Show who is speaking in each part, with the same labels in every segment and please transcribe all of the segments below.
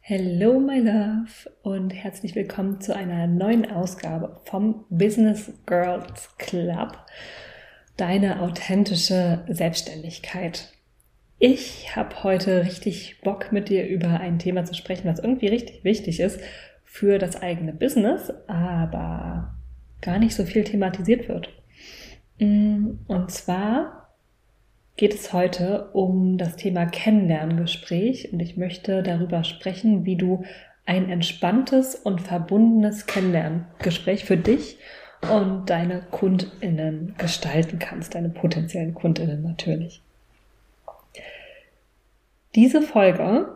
Speaker 1: Hello, my love, und herzlich willkommen zu einer neuen Ausgabe vom Business Girls Club, deine authentische Selbstständigkeit. Ich habe heute richtig Bock, mit dir über ein Thema zu sprechen, was irgendwie richtig wichtig ist für das eigene Business, aber gar nicht so viel thematisiert wird. Und zwar geht es heute um das Thema Kennenlerngespräch und ich möchte darüber sprechen, wie du ein entspanntes und verbundenes Kennenlerngespräch für dich und deine Kundinnen gestalten kannst, deine potenziellen Kundinnen natürlich. Diese Folge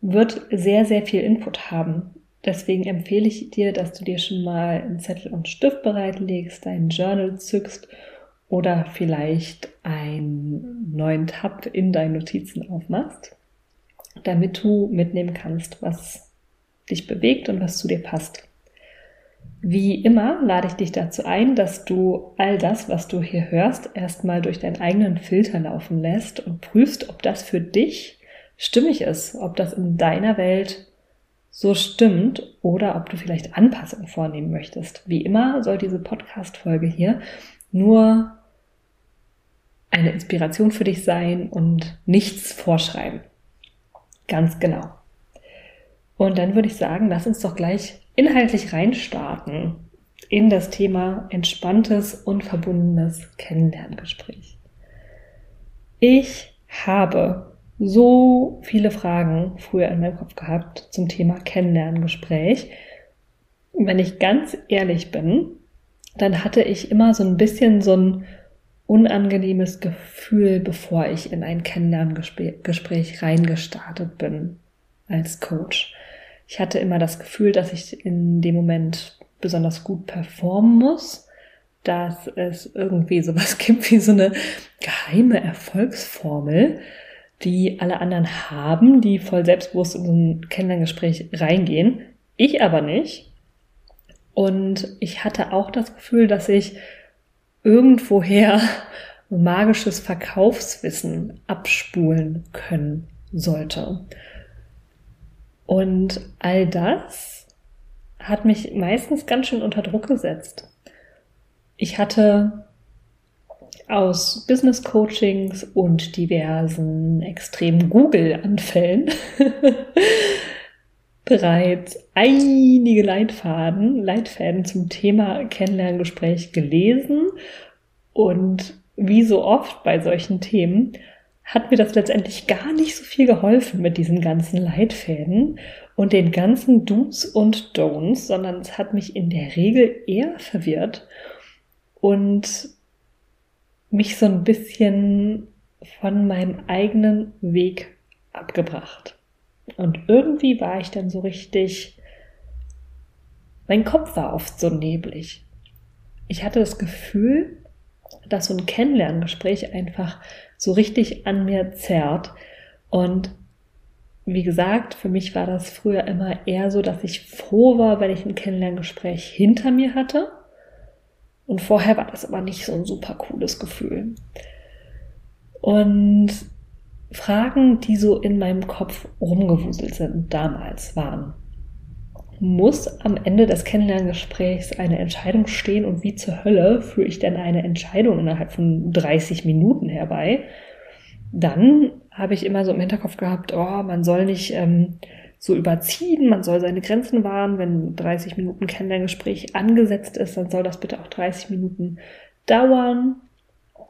Speaker 1: wird sehr, sehr viel Input haben. Deswegen empfehle ich dir, dass du dir schon mal einen Zettel und Stift bereitlegst, dein Journal zückst oder vielleicht einen neuen Tab in deinen Notizen aufmachst, damit du mitnehmen kannst, was dich bewegt und was zu dir passt. Wie immer lade ich dich dazu ein, dass du all das, was du hier hörst, erstmal durch deinen eigenen Filter laufen lässt und prüfst, ob das für dich stimmig ist, ob das in deiner Welt so stimmt oder ob du vielleicht Anpassungen vornehmen möchtest. Wie immer soll diese Podcast-Folge hier nur eine Inspiration für dich sein und nichts vorschreiben. Ganz genau. Und dann würde ich sagen, lass uns doch gleich inhaltlich reinstarten in das Thema entspanntes und verbundenes Kennenlerngespräch. Ich habe so viele Fragen früher in meinem Kopf gehabt zum Thema Kennenlerngespräch. Wenn ich ganz ehrlich bin, dann hatte ich immer so ein bisschen so ein unangenehmes Gefühl, bevor ich in ein Kennenlerngespräch reingestartet bin als Coach. Ich hatte immer das Gefühl, dass ich in dem Moment besonders gut performen muss, dass es irgendwie sowas gibt wie so eine geheime Erfolgsformel, die alle anderen haben, die voll selbstbewusst in so ein Kennenlerngespräch reingehen. Ich aber nicht. Und ich hatte auch das Gefühl, dass ich irgendwoher magisches Verkaufswissen abspulen können sollte. Und all das hat mich meistens ganz schön unter Druck gesetzt. Ich hatte aus Business Coachings und diversen extremen Google-Anfällen bereits einige Leitfaden, Leitfäden zum Thema Kennenlerngespräch gelesen. Und wie so oft bei solchen Themen hat mir das letztendlich gar nicht so viel geholfen mit diesen ganzen Leitfäden und den ganzen Do's und Don'ts, sondern es hat mich in der Regel eher verwirrt. Und mich so ein bisschen von meinem eigenen Weg abgebracht. Und irgendwie war ich dann so richtig, mein Kopf war oft so neblig. Ich hatte das Gefühl, dass so ein Kennenlerngespräch einfach so richtig an mir zerrt. Und wie gesagt, für mich war das früher immer eher so, dass ich froh war, wenn ich ein Kennenlerngespräch hinter mir hatte. Und vorher war das aber nicht so ein super cooles Gefühl. Und Fragen, die so in meinem Kopf rumgewuselt sind damals waren. Muss am Ende des Kennenlerngesprächs eine Entscheidung stehen und wie zur Hölle führe ich denn eine Entscheidung innerhalb von 30 Minuten herbei? Dann habe ich immer so im Hinterkopf gehabt, oh, man soll nicht ähm, so überziehen, man soll seine Grenzen wahren. Wenn 30 Minuten Kennenlerngespräch angesetzt ist, dann soll das bitte auch 30 Minuten dauern.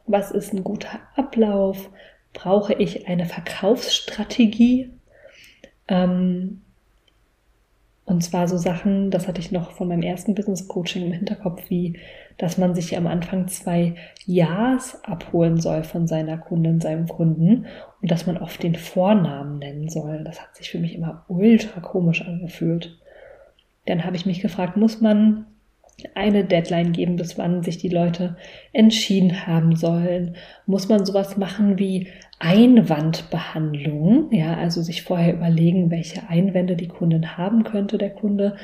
Speaker 1: Was ist ein guter Ablauf? Brauche ich eine Verkaufsstrategie? Ähm, und zwar so Sachen, das hatte ich noch von meinem ersten Business Coaching im Hinterkopf, wie, dass man sich am Anfang zwei Ja's abholen soll von seiner Kundin, seinem Kunden und dass man oft den Vornamen nennen soll. Das hat sich für mich immer ultra komisch angefühlt. Dann habe ich mich gefragt, muss man eine Deadline geben, bis wann sich die Leute entschieden haben sollen? Muss man sowas machen wie Einwandbehandlung? Ja, also sich vorher überlegen, welche Einwände die Kundin haben könnte, der Kunde,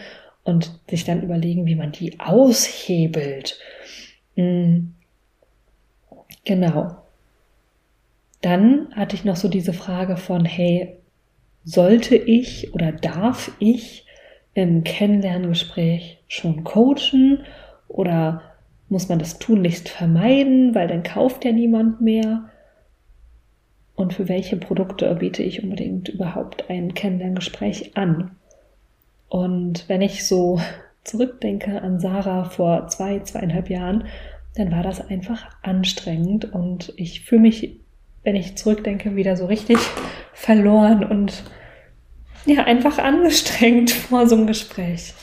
Speaker 1: und sich dann überlegen, wie man die aushebelt. Hm. Genau. Dann hatte ich noch so diese Frage von, hey, sollte ich oder darf ich im Kennenlerngespräch schon coachen oder muss man das tunlichst vermeiden, weil dann kauft ja niemand mehr? Und für welche Produkte biete ich unbedingt überhaupt ein Kennenlerngespräch an? Und wenn ich so zurückdenke an Sarah vor zwei, zweieinhalb Jahren, dann war das einfach anstrengend und ich fühle mich, wenn ich zurückdenke, wieder so richtig verloren und ja, einfach angestrengt vor so einem Gespräch.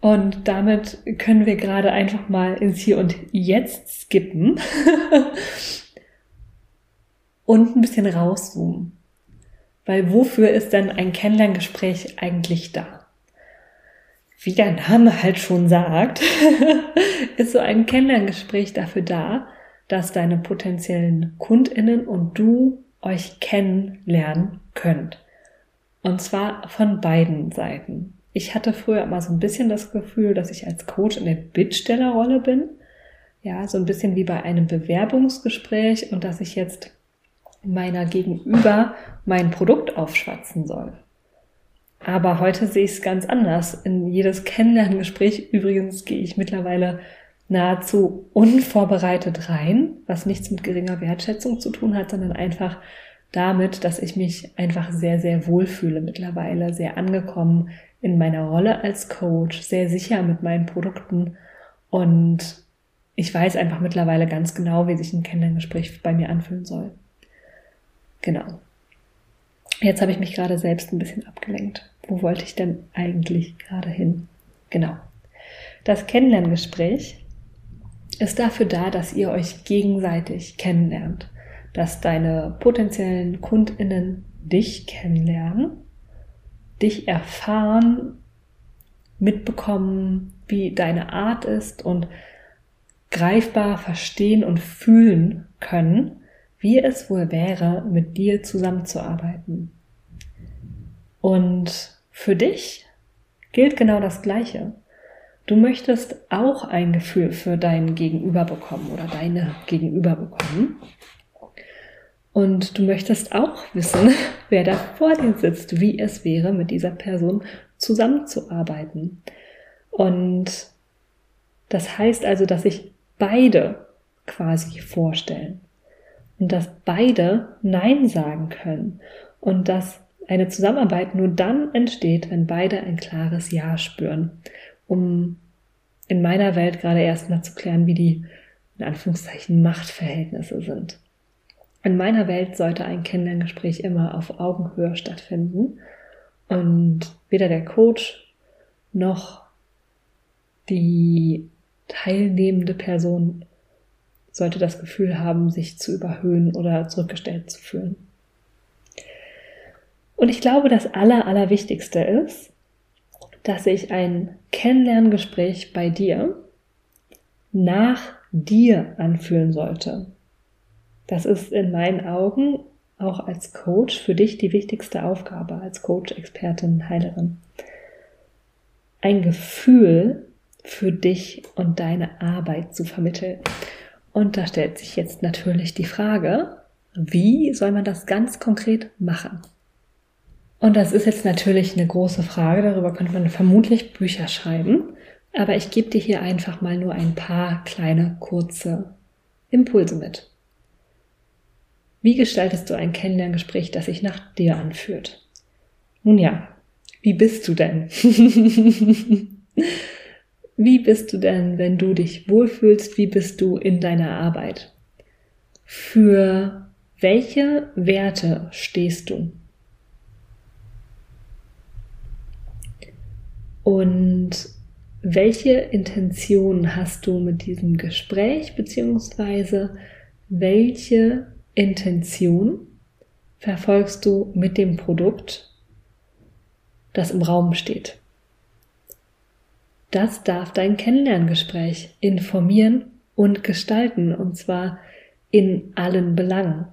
Speaker 1: Und damit können wir gerade einfach mal ins Hier und Jetzt skippen und ein bisschen rauszoomen. Weil wofür ist denn ein Kennenlerngespräch eigentlich da? Wie der Name halt schon sagt, ist so ein Kennenlerngespräch dafür da, dass deine potenziellen Kundinnen und du euch kennenlernen könnt. Und zwar von beiden Seiten. Ich hatte früher immer so ein bisschen das Gefühl, dass ich als Coach in der Bittstellerrolle bin. Ja, so ein bisschen wie bei einem Bewerbungsgespräch und dass ich jetzt meiner Gegenüber mein Produkt aufschwatzen soll. Aber heute sehe ich es ganz anders. In jedes Kennenlerngespräch übrigens gehe ich mittlerweile nahezu unvorbereitet rein, was nichts mit geringer Wertschätzung zu tun hat, sondern einfach damit, dass ich mich einfach sehr, sehr wohlfühle mittlerweile, sehr angekommen in meiner Rolle als Coach, sehr sicher mit meinen Produkten und ich weiß einfach mittlerweile ganz genau, wie sich ein Kennenlerngespräch bei mir anfühlen soll. Genau. Jetzt habe ich mich gerade selbst ein bisschen abgelenkt. Wo wollte ich denn eigentlich gerade hin? Genau. Das Kennenlerngespräch ist dafür da, dass ihr euch gegenseitig kennenlernt, dass deine potenziellen Kundinnen dich kennenlernen, dich erfahren, mitbekommen, wie deine Art ist und greifbar verstehen und fühlen können, wie es wohl wäre, mit dir zusammenzuarbeiten. Und für dich gilt genau das Gleiche. Du möchtest auch ein Gefühl für dein Gegenüber bekommen oder deine Gegenüber bekommen. Und du möchtest auch wissen, wer da vor dir sitzt, wie es wäre, mit dieser Person zusammenzuarbeiten. Und das heißt also, dass sich beide quasi vorstellen und dass beide Nein sagen können und dass eine Zusammenarbeit nur dann entsteht, wenn beide ein klares Ja spüren, um in meiner Welt gerade erstmal zu klären, wie die in Anführungszeichen Machtverhältnisse sind. In meiner Welt sollte ein Kennenlerngespräch immer auf Augenhöhe stattfinden und weder der Coach noch die teilnehmende Person sollte das Gefühl haben, sich zu überhöhen oder zurückgestellt zu fühlen. Und ich glaube, das Aller, Allerwichtigste ist, dass sich ein Kennenlerngespräch bei dir nach dir anfühlen sollte. Das ist in meinen Augen auch als Coach für dich die wichtigste Aufgabe, als Coach, Expertin, Heilerin. Ein Gefühl für dich und deine Arbeit zu vermitteln. Und da stellt sich jetzt natürlich die Frage, wie soll man das ganz konkret machen? Und das ist jetzt natürlich eine große Frage, darüber könnte man vermutlich Bücher schreiben, aber ich gebe dir hier einfach mal nur ein paar kleine, kurze Impulse mit. Wie gestaltest du ein Kennenlerngespräch, das sich nach dir anfühlt? Nun ja, wie bist du denn? Wie bist du denn, wenn du dich wohlfühlst? Wie bist du in deiner Arbeit? Für welche Werte stehst du? Und welche Intention hast du mit diesem Gespräch, beziehungsweise welche Intention verfolgst du mit dem Produkt, das im Raum steht? Das darf dein Kennenlerngespräch informieren und gestalten, und zwar in allen Belangen.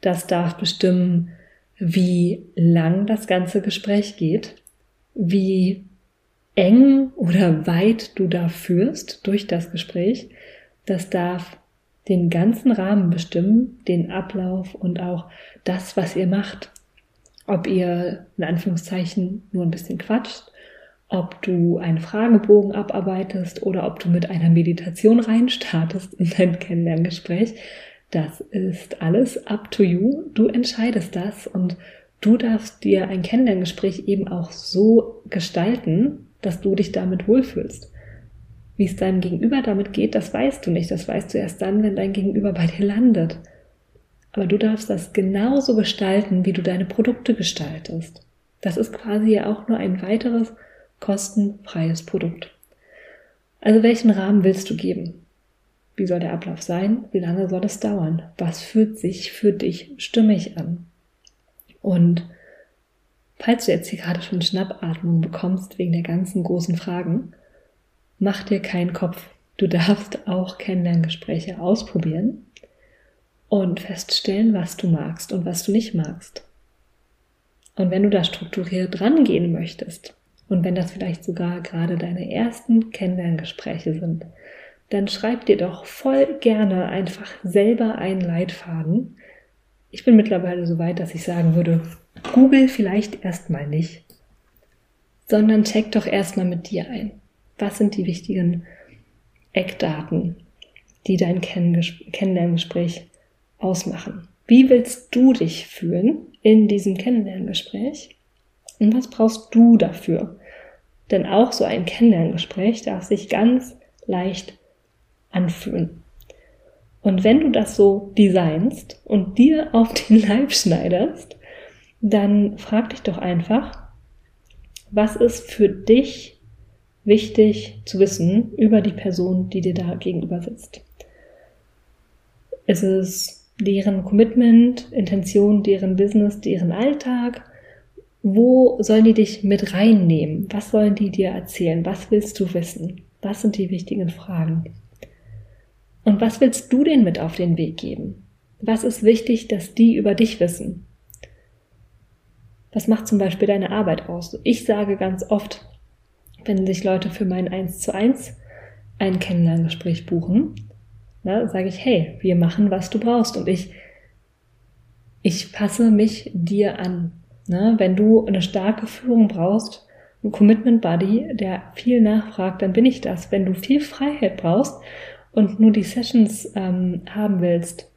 Speaker 1: Das darf bestimmen, wie lang das ganze Gespräch geht, wie eng oder weit du da führst durch das Gespräch, Das darf den ganzen Rahmen bestimmen, den Ablauf und auch das, was ihr macht. Ob ihr in Anführungszeichen nur ein bisschen quatscht, ob du einen Fragebogen abarbeitest oder ob du mit einer Meditation reinstartest in dein Kennenlerngespräch. Das ist alles up to you. Du entscheidest das und du darfst dir ein Kennenlerngespräch eben auch so gestalten, dass du dich damit wohlfühlst. Wie es deinem Gegenüber damit geht, das weißt du nicht. Das weißt du erst dann, wenn dein Gegenüber bei dir landet. Aber du darfst das genauso gestalten, wie du deine Produkte gestaltest. Das ist quasi ja auch nur ein weiteres kostenfreies Produkt. Also welchen Rahmen willst du geben? Wie soll der Ablauf sein? Wie lange soll es dauern? Was fühlt sich für dich stimmig an? Und falls du jetzt hier gerade schon Schnappatmung bekommst wegen der ganzen großen Fragen, mach dir keinen Kopf. Du darfst auch Kennenlerngespräche ausprobieren und feststellen, was du magst und was du nicht magst. Und wenn du da strukturiert rangehen möchtest und wenn das vielleicht sogar gerade deine ersten Kennenlerngespräche sind, dann schreib dir doch voll gerne einfach selber einen Leitfaden. Ich bin mittlerweile so weit, dass ich sagen würde, Google vielleicht erstmal nicht, sondern check doch erstmal mit dir ein. Was sind die wichtigen Eckdaten, die dein Kennenlerngespräch ausmachen? Wie willst du dich fühlen in diesem Kennenlerngespräch? Und was brauchst du dafür? Denn auch so ein Kennenlerngespräch darf sich ganz leicht anfühlen. Und wenn du das so designst und dir auf den Leib schneiderst, dann frag dich doch einfach, was ist für dich wichtig zu wissen über die Person, die dir da gegenüber sitzt. Ist es deren Commitment, Intention, deren Business, deren Alltag? Wo sollen die dich mit reinnehmen? Was sollen die dir erzählen? Was willst du wissen? Was sind die wichtigen Fragen? Und was willst du denen mit auf den Weg geben? Was ist wichtig, dass die über dich wissen? Was macht zum Beispiel deine Arbeit aus? Ich sage ganz oft, wenn sich Leute für mein 1 zu 1 ein Kennenlerngespräch buchen, na, sage ich, hey, wir machen, was du brauchst und ich, ich passe mich dir an. Na, wenn du eine starke Führung brauchst, ein Commitment Buddy, der viel nachfragt, dann bin ich das. Wenn du viel Freiheit brauchst und nur die Sessions ähm, haben willst,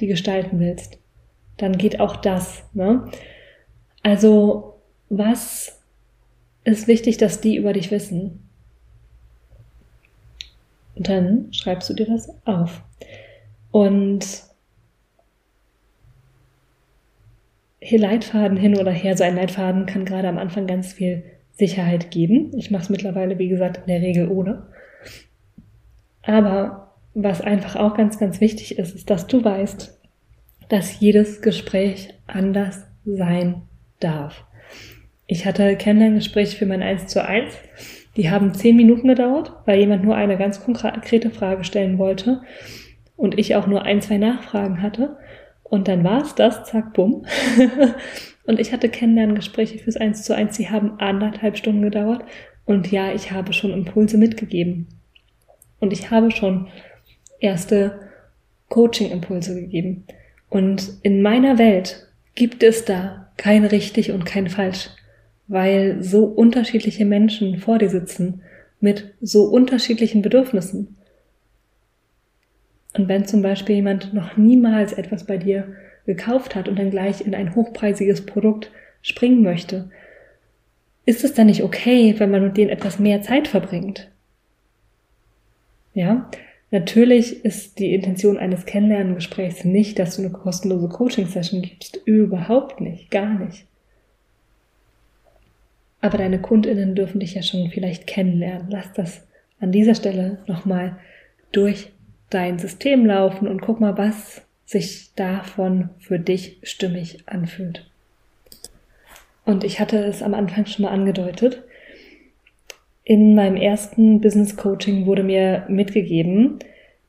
Speaker 1: die gestalten willst, dann geht auch das. Ne? Also was ist wichtig, dass die über dich wissen. Und dann schreibst du dir das auf. Und hier Leitfaden hin oder her, so ein Leitfaden kann gerade am Anfang ganz viel Sicherheit geben. Ich mache es mittlerweile, wie gesagt, in der Regel ohne. Aber was einfach auch ganz, ganz wichtig ist, ist, dass du weißt, dass jedes Gespräch anders sein darf. Ich hatte Kennenlerngespräche für mein 1 zu 1. Die haben zehn Minuten gedauert, weil jemand nur eine ganz konkrete Frage stellen wollte und ich auch nur ein, zwei Nachfragen hatte. Und dann war es das, zack, bumm. und ich hatte Kennenlerngespräche fürs 1 zu 1, die haben anderthalb Stunden gedauert. Und ja, ich habe schon Impulse mitgegeben. Und ich habe schon erste Coaching-Impulse gegeben. Und in meiner Welt gibt es da kein richtig und kein falsch weil so unterschiedliche Menschen vor dir sitzen mit so unterschiedlichen Bedürfnissen. Und wenn zum Beispiel jemand noch niemals etwas bei dir gekauft hat und dann gleich in ein hochpreisiges Produkt springen möchte, ist es dann nicht okay, wenn man mit denen etwas mehr Zeit verbringt? Ja, natürlich ist die Intention eines Kennenlerngesprächs nicht, dass du eine kostenlose Coaching-Session gibst. Überhaupt nicht, gar nicht. Aber deine Kundinnen dürfen dich ja schon vielleicht kennenlernen. Lass das an dieser Stelle nochmal durch dein System laufen und guck mal, was sich davon für dich stimmig anfühlt. Und ich hatte es am Anfang schon mal angedeutet. In meinem ersten Business Coaching wurde mir mitgegeben,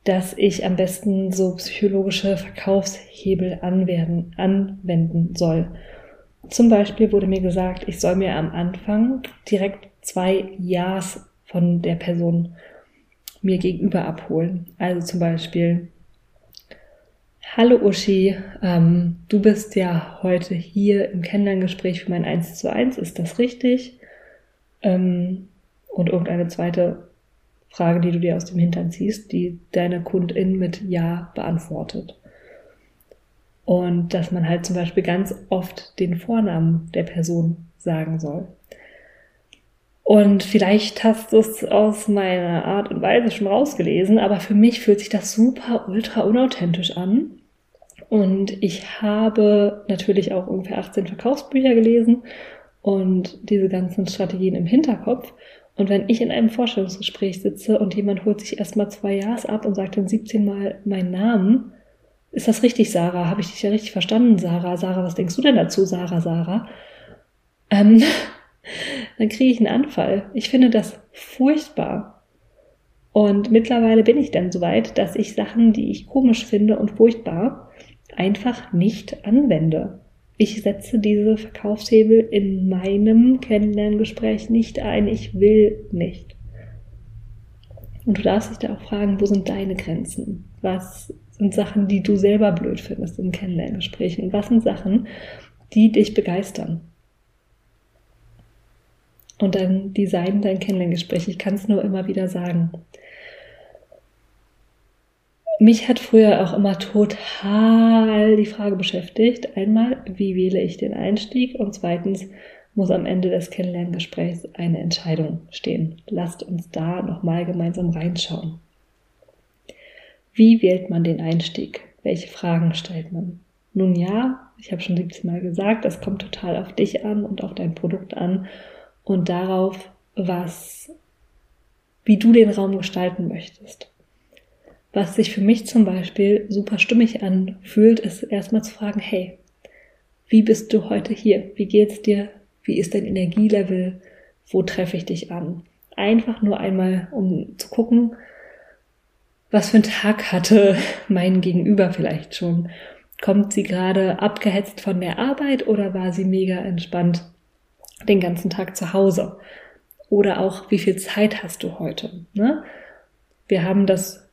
Speaker 1: dass ich am besten so psychologische Verkaufshebel anwerden, anwenden soll. Zum Beispiel wurde mir gesagt, ich soll mir am Anfang direkt zwei Ja's von der Person mir gegenüber abholen. Also zum Beispiel, Hallo Uschi, ähm, du bist ja heute hier im Kennenlerngespräch für mein 1 zu 1, ist das richtig? Ähm, und irgendeine zweite Frage, die du dir aus dem Hintern ziehst, die deine Kundin mit Ja beantwortet. Und dass man halt zum Beispiel ganz oft den Vornamen der Person sagen soll. Und vielleicht hast du es aus meiner Art und Weise schon rausgelesen, aber für mich fühlt sich das super ultra unauthentisch an. Und ich habe natürlich auch ungefähr 18 Verkaufsbücher gelesen und diese ganzen Strategien im Hinterkopf. Und wenn ich in einem Vorstellungsgespräch sitze und jemand holt sich erstmal zwei Jahres ab und sagt dann 17 Mal meinen Namen, ist das richtig, Sarah? Habe ich dich ja richtig verstanden, Sarah? Sarah, was denkst du denn dazu, Sarah, Sarah? Ähm, dann kriege ich einen Anfall. Ich finde das furchtbar. Und mittlerweile bin ich dann so weit, dass ich Sachen, die ich komisch finde und furchtbar, einfach nicht anwende. Ich setze diese Verkaufshebel in meinem Kennenlerngespräch nicht ein. Ich will nicht. Und du darfst dich da auch fragen, wo sind deine Grenzen? Was sind Sachen, die du selber blöd findest in Kennenlerngesprächen? Und was sind Sachen, die dich begeistern? Und dann design dein Kennenlerngespräch. Ich kann es nur immer wieder sagen. Mich hat früher auch immer total die Frage beschäftigt. Einmal, wie wähle ich den Einstieg? Und zweitens, muss am Ende des Kennenlerngesprächs eine Entscheidung stehen. Lasst uns da nochmal gemeinsam reinschauen. Wie wählt man den Einstieg? Welche Fragen stellt man? Nun ja, ich habe schon 17 Mal gesagt, es kommt total auf dich an und auf dein Produkt an und darauf, was, wie du den Raum gestalten möchtest. Was sich für mich zum Beispiel super stimmig anfühlt, ist erstmal zu fragen, hey, wie bist du heute hier? Wie geht's dir? Wie ist dein Energielevel? Wo treffe ich dich an? Einfach nur einmal, um zu gucken, was für einen Tag hatte mein Gegenüber vielleicht schon. Kommt sie gerade abgehetzt von der Arbeit oder war sie mega entspannt den ganzen Tag zu Hause? Oder auch, wie viel Zeit hast du heute? Ne? Wir haben das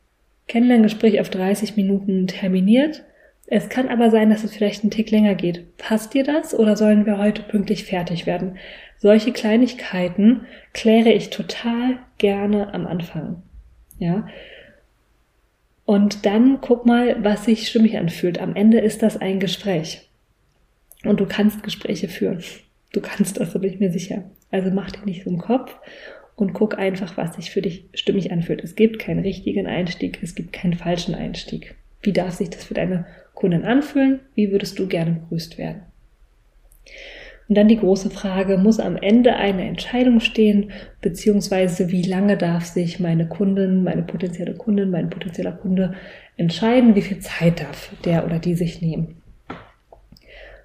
Speaker 1: Kennenlerngespräch auf 30 Minuten terminiert. Es kann aber sein, dass es vielleicht einen Tick länger geht. Passt dir das oder sollen wir heute pünktlich fertig werden? Solche Kleinigkeiten kläre ich total gerne am Anfang. Ja. Und dann guck mal, was sich stimmig anfühlt. Am Ende ist das ein Gespräch. Und du kannst Gespräche führen. Du kannst das, da bin ich mir sicher. Also mach dir nicht so einen Kopf und guck einfach, was sich für dich stimmig anfühlt. Es gibt keinen richtigen Einstieg, es gibt keinen falschen Einstieg. Wie darf sich das für deine Kunden anfühlen? Wie würdest du gerne begrüßt werden? Und dann die große Frage, muss am Ende eine Entscheidung stehen, beziehungsweise wie lange darf sich meine Kundin, meine potenzielle Kundin, mein potenzieller Kunde entscheiden, wie viel Zeit darf der oder die sich nehmen?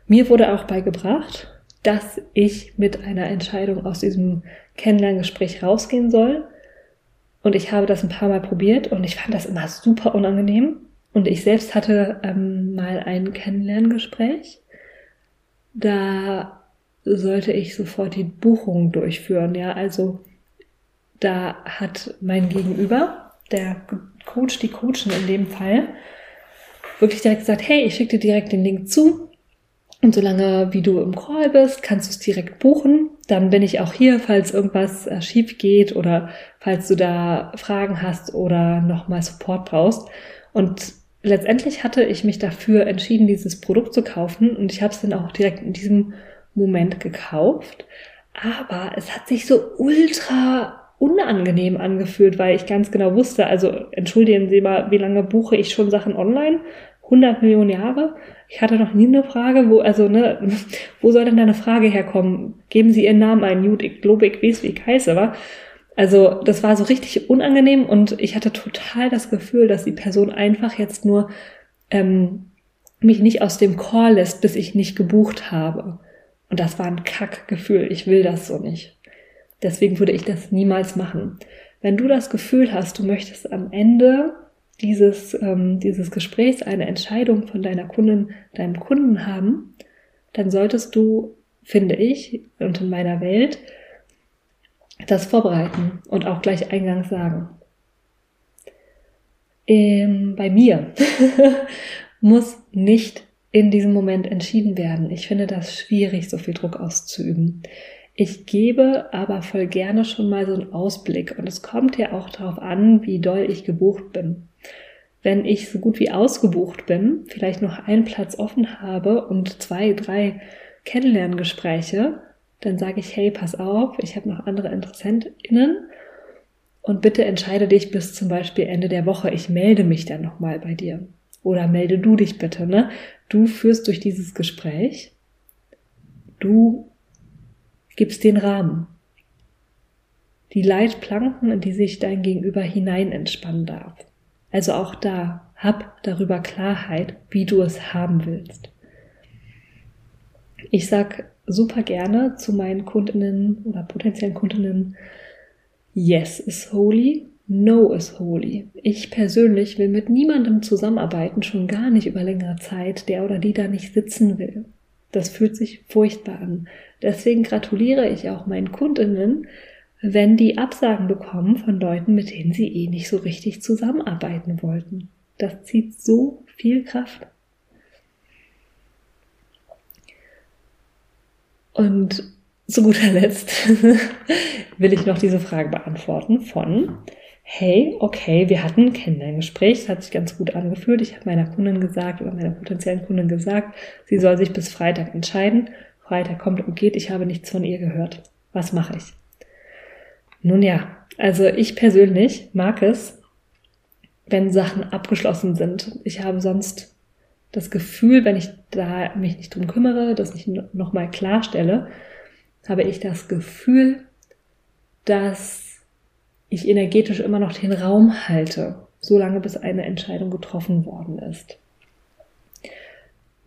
Speaker 1: Mir wurde auch beigebracht, dass ich mit einer Entscheidung aus diesem Kennenlerngespräch rausgehen soll. Und ich habe das ein paar Mal probiert und ich fand das immer super unangenehm. Und ich selbst hatte ähm, mal ein Kennenlerngespräch. Da sollte ich sofort die Buchung durchführen. Ja, also da hat mein Gegenüber, der Coach, die Coachin in dem Fall, wirklich direkt gesagt, hey, ich schicke dir direkt den Link zu. Und solange wie du im Call bist, kannst du es direkt buchen. Dann bin ich auch hier, falls irgendwas äh, schief geht oder falls du da Fragen hast oder nochmal Support brauchst. Und letztendlich hatte ich mich dafür entschieden, dieses Produkt zu kaufen und ich habe es dann auch direkt in diesem Moment gekauft. Aber es hat sich so ultra unangenehm angefühlt, weil ich ganz genau wusste, also entschuldigen Sie mal, wie lange buche ich schon Sachen online? 100 Millionen Jahre? Ich hatte noch nie eine Frage, wo, also, ne, wo soll denn deine Frage herkommen? Geben Sie Ihren Namen ein, Jud, ich glaube, ich weiß, wie ich heiße, wa? Also, das war so richtig unangenehm und ich hatte total das Gefühl, dass die Person einfach jetzt nur ähm, mich nicht aus dem Call lässt, bis ich nicht gebucht habe. Und das war ein Kackgefühl. Ich will das so nicht. Deswegen würde ich das niemals machen. Wenn du das Gefühl hast, du möchtest am Ende dieses, ähm, dieses Gesprächs eine Entscheidung von deiner Kundin, deinem Kunden haben, dann solltest du, finde ich, und in meiner Welt, das vorbereiten und auch gleich eingangs sagen. ähm, bei mir muss nicht in diesem Moment entschieden werden. Ich finde das schwierig, so viel Druck auszuüben. Ich gebe aber voll gerne schon mal so einen Ausblick und es kommt ja auch darauf an, wie doll ich gebucht bin. Wenn ich so gut wie ausgebucht bin, vielleicht noch einen Platz offen habe und zwei, drei Kennenlerngespräche, dann sage ich, hey, pass auf, ich habe noch andere InteressentInnen und bitte entscheide dich bis zum Beispiel Ende der Woche. Ich melde mich dann nochmal bei dir. Oder melde du dich bitte, ne? Du führst durch dieses Gespräch. Du gibst den Rahmen. Die Leitplanken, in die sich dein Gegenüber hinein entspannen darf. Also auch da, hab darüber Klarheit, wie du es haben willst. Ich sag super gerne zu meinen Kundinnen oder potenziellen Kundinnen, yes is holy, no is holy. Ich persönlich will mit niemandem zusammenarbeiten, schon gar nicht über längere Zeit, der oder die da nicht sitzen will. Das fühlt sich furchtbar an. Deswegen gratuliere ich auch meinen Kundinnen, wenn die Absagen bekommen von Leuten, mit denen sie eh nicht so richtig zusammenarbeiten wollten. Das zieht so viel Kraft. Und zu guter Letzt will ich noch diese Frage beantworten von, hey, okay, wir hatten ein Kennenlerngespräch, das hat sich ganz gut angefühlt. Ich habe meiner Kundin gesagt oder meiner potenziellen Kundin gesagt, sie soll sich bis Freitag entscheiden. Freitag kommt und geht, ich habe nichts von ihr gehört. Was mache ich? Nun ja, also ich persönlich mag es, wenn Sachen abgeschlossen sind. Ich habe sonst das Gefühl, wenn ich da mich nicht drum kümmere, das nicht nochmal klarstelle, habe ich das Gefühl, dass ich energetisch immer noch den Raum halte, solange bis eine Entscheidung getroffen worden ist.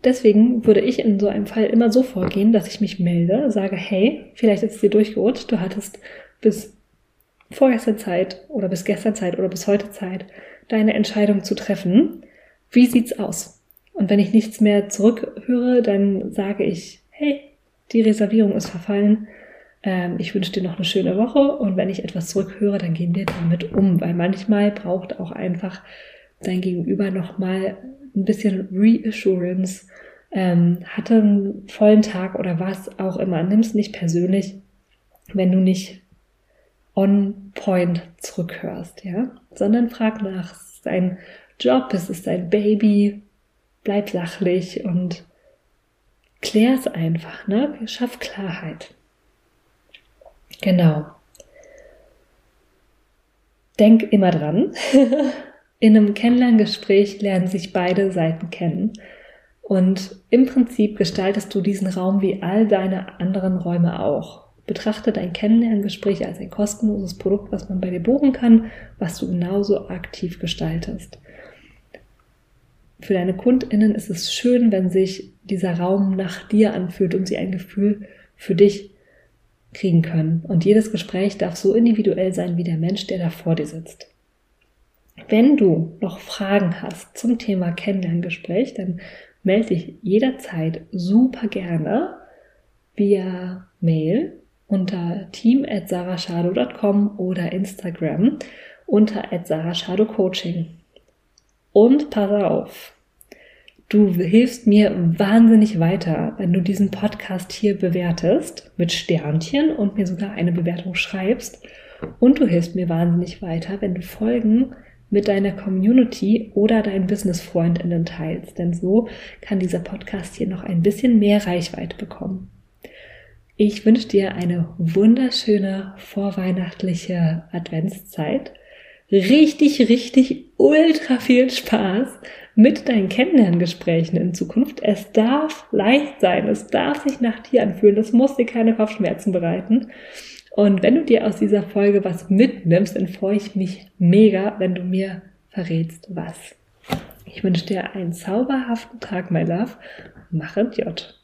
Speaker 1: Deswegen würde ich in so einem Fall immer so vorgehen, dass ich mich melde, sage, hey, vielleicht ist es dir durchgerutscht, du hattest bis vorgestern Zeit oder bis gestern Zeit oder bis heute Zeit, deine Entscheidung zu treffen. Wie sieht's aus? Und wenn ich nichts mehr zurückhöre, dann sage ich, hey, die Reservierung ist verfallen. Ähm, ich wünsche dir noch eine schöne Woche und wenn ich etwas zurückhöre, dann gehen wir damit um, weil manchmal braucht auch einfach dein Gegenüber nochmal ein bisschen Reassurance, ähm, hatte einen vollen Tag oder was auch immer. Nimm es nicht persönlich, wenn du nicht on point zurückhörst, ja, sondern frag nach, ist es dein Job, ist es dein Baby, bleib sachlich und klär es einfach, ne? Schaff Klarheit. Genau. Denk immer dran. In einem Kennenlerngespräch lernen sich beide Seiten kennen. Und im Prinzip gestaltest du diesen Raum wie all deine anderen Räume auch. Betrachte dein Kennenlerngespräch als ein kostenloses Produkt, was man bei dir buchen kann, was du genauso aktiv gestaltest. Für deine KundInnen ist es schön, wenn sich dieser Raum nach dir anfühlt und sie ein Gefühl für dich kriegen können. Und jedes Gespräch darf so individuell sein wie der Mensch, der da vor dir sitzt. Wenn du noch Fragen hast zum Thema Kennenlerngespräch, dann melde dich jederzeit super gerne via Mail unter team.sarashado.com oder Instagram unter Coaching. Und pass auf, Du hilfst mir wahnsinnig weiter, wenn du diesen Podcast hier bewertest mit Sternchen und mir sogar eine Bewertung schreibst. Und du hilfst mir wahnsinnig weiter, wenn du Folgen mit deiner Community oder deinen Business-FreundInnen teilst. Denn so kann dieser Podcast hier noch ein bisschen mehr Reichweite bekommen. Ich wünsche dir eine wunderschöne vorweihnachtliche Adventszeit. Richtig, richtig ultra viel Spaß mit deinen Kennenlerngesprächen in Zukunft. Es darf leicht sein, es darf sich nach dir anfühlen, es muss dir keine Kopfschmerzen bereiten. Und wenn du dir aus dieser Folge was mitnimmst, dann freue ich mich mega, wenn du mir verrätst, was. Ich wünsche dir einen zauberhaften Tag, my love. Mach J.